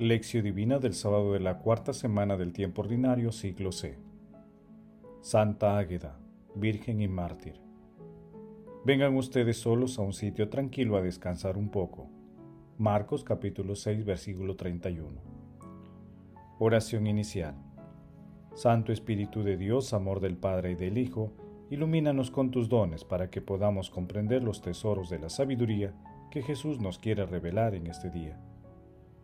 Lección Divina del sábado de la cuarta semana del tiempo ordinario, siglo C. Santa Águeda, Virgen y Mártir. Vengan ustedes solos a un sitio tranquilo a descansar un poco. Marcos capítulo 6 versículo 31. Oración inicial. Santo Espíritu de Dios, amor del Padre y del Hijo, ilumínanos con tus dones para que podamos comprender los tesoros de la sabiduría que Jesús nos quiere revelar en este día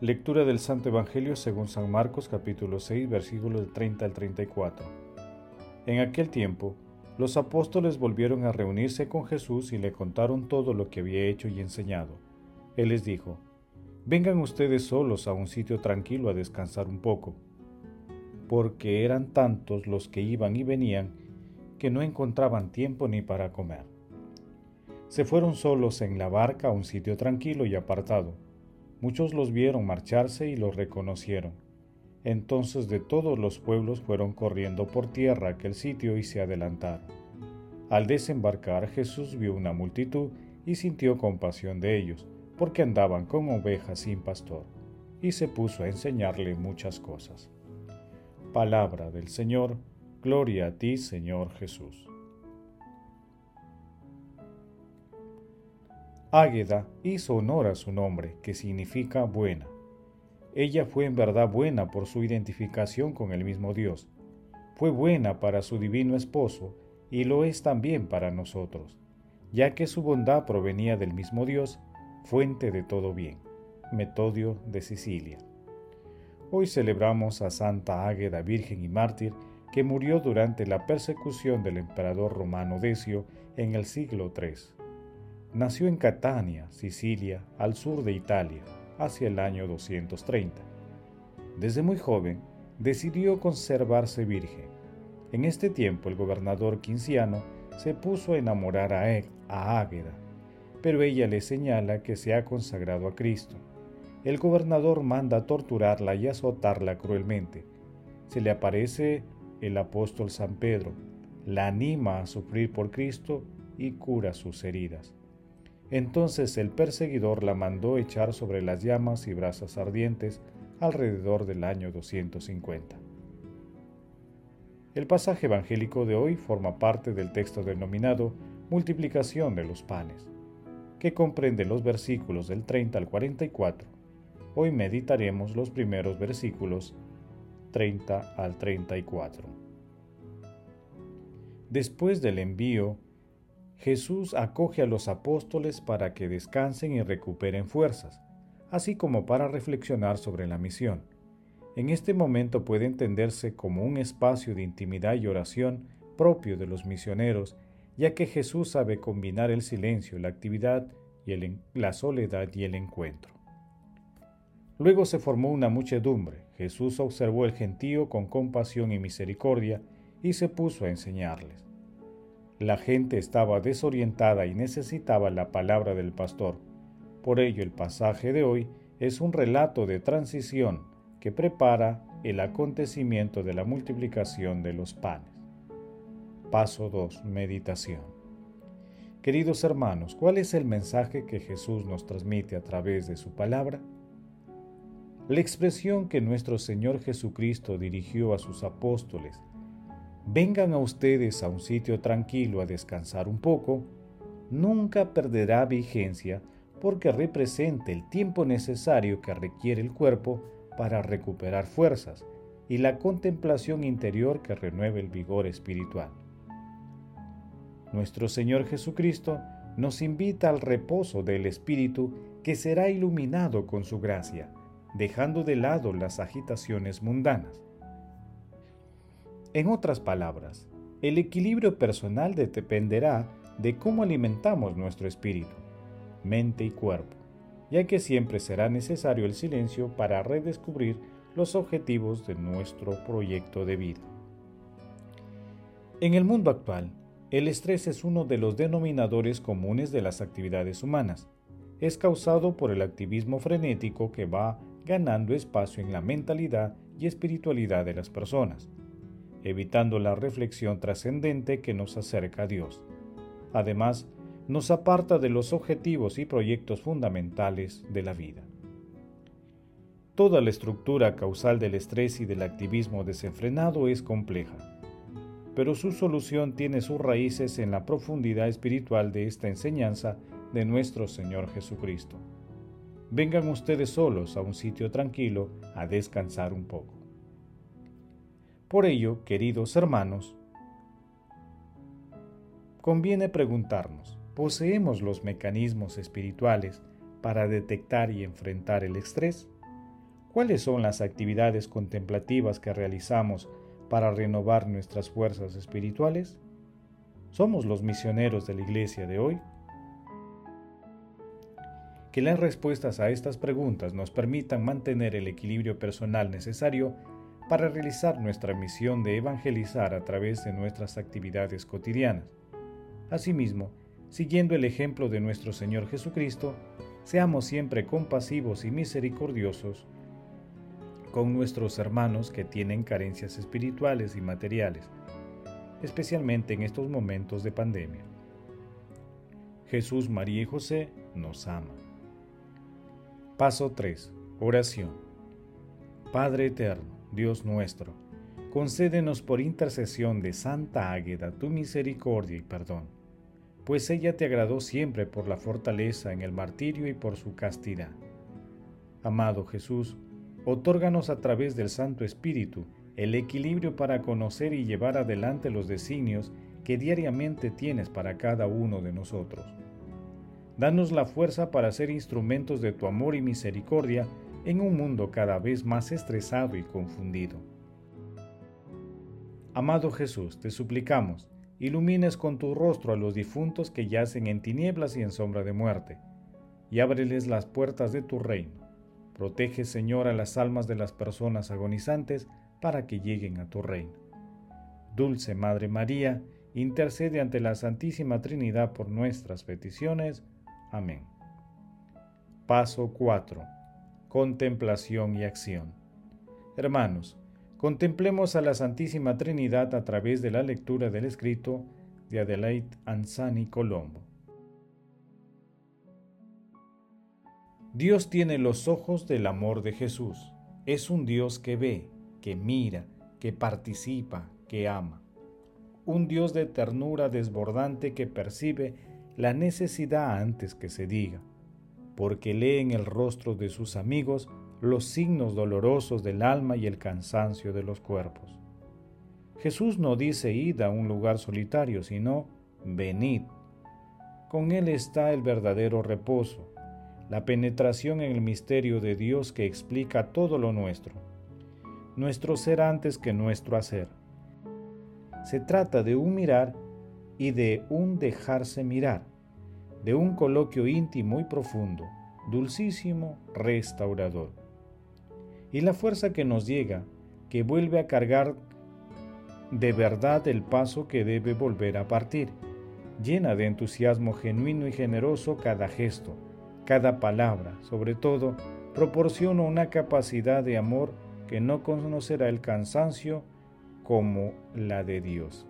Lectura del Santo Evangelio según San Marcos capítulo 6 versículos del 30 al 34. En aquel tiempo, los apóstoles volvieron a reunirse con Jesús y le contaron todo lo que había hecho y enseñado. Él les dijo, Vengan ustedes solos a un sitio tranquilo a descansar un poco, porque eran tantos los que iban y venían que no encontraban tiempo ni para comer. Se fueron solos en la barca a un sitio tranquilo y apartado Muchos los vieron marcharse y los reconocieron. Entonces de todos los pueblos fueron corriendo por tierra aquel sitio y se adelantaron. Al desembarcar Jesús vio una multitud y sintió compasión de ellos, porque andaban como ovejas sin pastor, y se puso a enseñarle muchas cosas. Palabra del Señor, gloria a ti Señor Jesús. Águeda hizo honor a su nombre, que significa buena. Ella fue en verdad buena por su identificación con el mismo Dios. Fue buena para su divino esposo y lo es también para nosotros, ya que su bondad provenía del mismo Dios, fuente de todo bien. Metodio de Sicilia. Hoy celebramos a Santa Águeda Virgen y Mártir, que murió durante la persecución del emperador romano Decio en el siglo III. Nació en Catania, Sicilia, al sur de Italia, hacia el año 230. Desde muy joven, decidió conservarse virgen. En este tiempo el gobernador Quinciano se puso a enamorar a, él, a Águeda, pero ella le señala que se ha consagrado a Cristo. El gobernador manda torturarla y azotarla cruelmente. Se le aparece el apóstol San Pedro, la anima a sufrir por Cristo y cura sus heridas. Entonces el perseguidor la mandó echar sobre las llamas y brasas ardientes alrededor del año 250. El pasaje evangélico de hoy forma parte del texto denominado Multiplicación de los panes, que comprende los versículos del 30 al 44. Hoy meditaremos los primeros versículos 30 al 34. Después del envío Jesús acoge a los apóstoles para que descansen y recuperen fuerzas, así como para reflexionar sobre la misión. En este momento puede entenderse como un espacio de intimidad y oración propio de los misioneros, ya que Jesús sabe combinar el silencio, la actividad y la soledad y el encuentro. Luego se formó una muchedumbre. Jesús observó el gentío con compasión y misericordia y se puso a enseñarles. La gente estaba desorientada y necesitaba la palabra del pastor. Por ello el pasaje de hoy es un relato de transición que prepara el acontecimiento de la multiplicación de los panes. Paso 2. Meditación. Queridos hermanos, ¿cuál es el mensaje que Jesús nos transmite a través de su palabra? La expresión que nuestro Señor Jesucristo dirigió a sus apóstoles vengan a ustedes a un sitio tranquilo a descansar un poco, nunca perderá vigencia porque representa el tiempo necesario que requiere el cuerpo para recuperar fuerzas y la contemplación interior que renueve el vigor espiritual. Nuestro Señor Jesucristo nos invita al reposo del Espíritu que será iluminado con su gracia, dejando de lado las agitaciones mundanas. En otras palabras, el equilibrio personal dependerá de cómo alimentamos nuestro espíritu, mente y cuerpo, ya que siempre será necesario el silencio para redescubrir los objetivos de nuestro proyecto de vida. En el mundo actual, el estrés es uno de los denominadores comunes de las actividades humanas. Es causado por el activismo frenético que va ganando espacio en la mentalidad y espiritualidad de las personas, evitando la reflexión trascendente que nos acerca a Dios. Además, nos aparta de los objetivos y proyectos fundamentales de la vida. Toda la estructura causal del estrés y del activismo desenfrenado es compleja pero su solución tiene sus raíces en la profundidad espiritual de esta enseñanza de nuestro Señor Jesucristo. Vengan ustedes solos a un sitio tranquilo a descansar un poco. Por ello, queridos hermanos, conviene preguntarnos, ¿poseemos los mecanismos espirituales para detectar y enfrentar el estrés? ¿Cuáles son las actividades contemplativas que realizamos para renovar nuestras fuerzas espirituales? ¿Somos los misioneros de la iglesia de hoy? Que las respuestas a estas preguntas nos permitan mantener el equilibrio personal necesario para realizar nuestra misión de evangelizar a través de nuestras actividades cotidianas. Asimismo, siguiendo el ejemplo de nuestro Señor Jesucristo, seamos siempre compasivos y misericordiosos con nuestros hermanos que tienen carencias espirituales y materiales, especialmente en estos momentos de pandemia. Jesús, María y José nos ama. Paso 3. Oración. Padre eterno, Dios nuestro, concédenos por intercesión de Santa Águeda tu misericordia y perdón, pues ella te agradó siempre por la fortaleza en el martirio y por su castidad. Amado Jesús, otórganos a través del Santo Espíritu el equilibrio para conocer y llevar adelante los designios que diariamente tienes para cada uno de nosotros. Danos la fuerza para ser instrumentos de tu amor y misericordia en un mundo cada vez más estresado y confundido. Amado Jesús, te suplicamos, ilumines con tu rostro a los difuntos que yacen en tinieblas y en sombra de muerte, y ábreles las puertas de tu reino Protege, Señor, a las almas de las personas agonizantes para que lleguen a tu reino. Dulce Madre María, intercede ante la Santísima Trinidad por nuestras peticiones. Amén. Paso 4. Contemplación y acción. Hermanos, contemplemos a la Santísima Trinidad a través de la lectura del escrito de Adelaide Anzani Colombo. Dios tiene los ojos del amor de Jesús. Es un Dios que ve, que mira, que participa, que ama. Un Dios de ternura desbordante que percibe la necesidad antes que se diga, porque lee en el rostro de sus amigos los signos dolorosos del alma y el cansancio de los cuerpos. Jesús no dice id a un lugar solitario, sino venid. Con Él está el verdadero reposo, la penetración en el misterio de Dios que explica todo lo nuestro, nuestro ser antes que nuestro hacer. Se trata de un mirar y de un dejarse mirar, de un coloquio íntimo y profundo, dulcísimo, restaurador. Y la fuerza que nos llega, que vuelve a cargar de verdad el paso que debe volver a partir, llena de entusiasmo genuino y generoso cada gesto, cada palabra, sobre todo, proporciona una capacidad de amor que no conocerá el cansancio como la de Dios.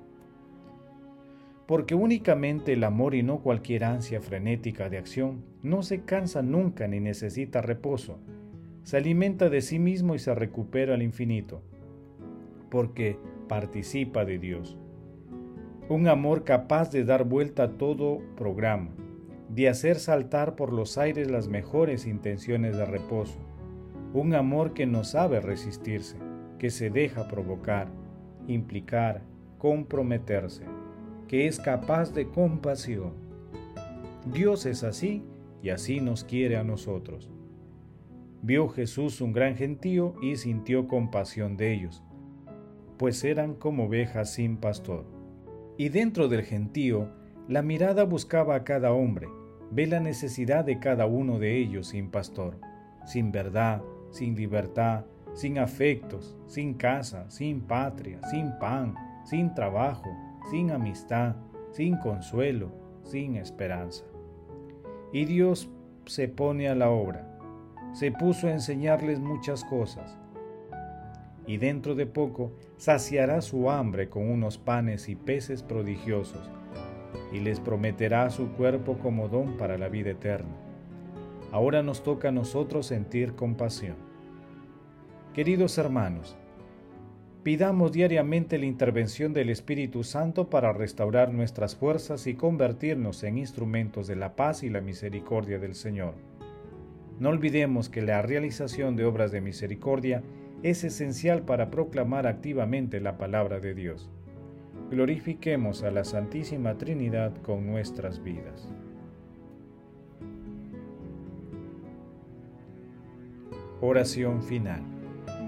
Porque únicamente el amor y no cualquier ansia frenética de acción no se cansa nunca ni necesita reposo, se alimenta de sí mismo y se recupera al infinito, porque participa de Dios. Un amor capaz de dar vuelta a todo programa, de hacer saltar por los aires las mejores intenciones de reposo, un amor que no sabe resistirse, que se deja provocar, implicar, comprometerse, que es capaz de compasión. Dios es así y así nos quiere a nosotros. Vio Jesús un gran gentío y sintió compasión de ellos, pues eran como ovejas sin pastor. Y dentro del gentío, la mirada buscaba a cada hombre, Ve la necesidad de cada uno de ellos sin pastor, sin verdad, sin libertad, sin afectos, sin casa, sin patria, sin pan, sin trabajo, sin amistad, sin consuelo, sin esperanza. Y Dios se pone a la obra, se puso a enseñarles muchas cosas, y dentro de poco saciará su hambre con unos panes y peces prodigiosos, y les prometerá su cuerpo como don para la vida eterna. Ahora nos toca a nosotros sentir compasión. Queridos hermanos, pidamos diariamente la intervención del Espíritu Santo para restaurar nuestras fuerzas y convertirnos en instrumentos de la paz y la misericordia del Señor. No olvidemos que la realización de obras de misericordia es esencial para proclamar activamente la palabra de Dios. Glorifiquemos a la Santísima Trinidad con nuestras vidas. Oración final.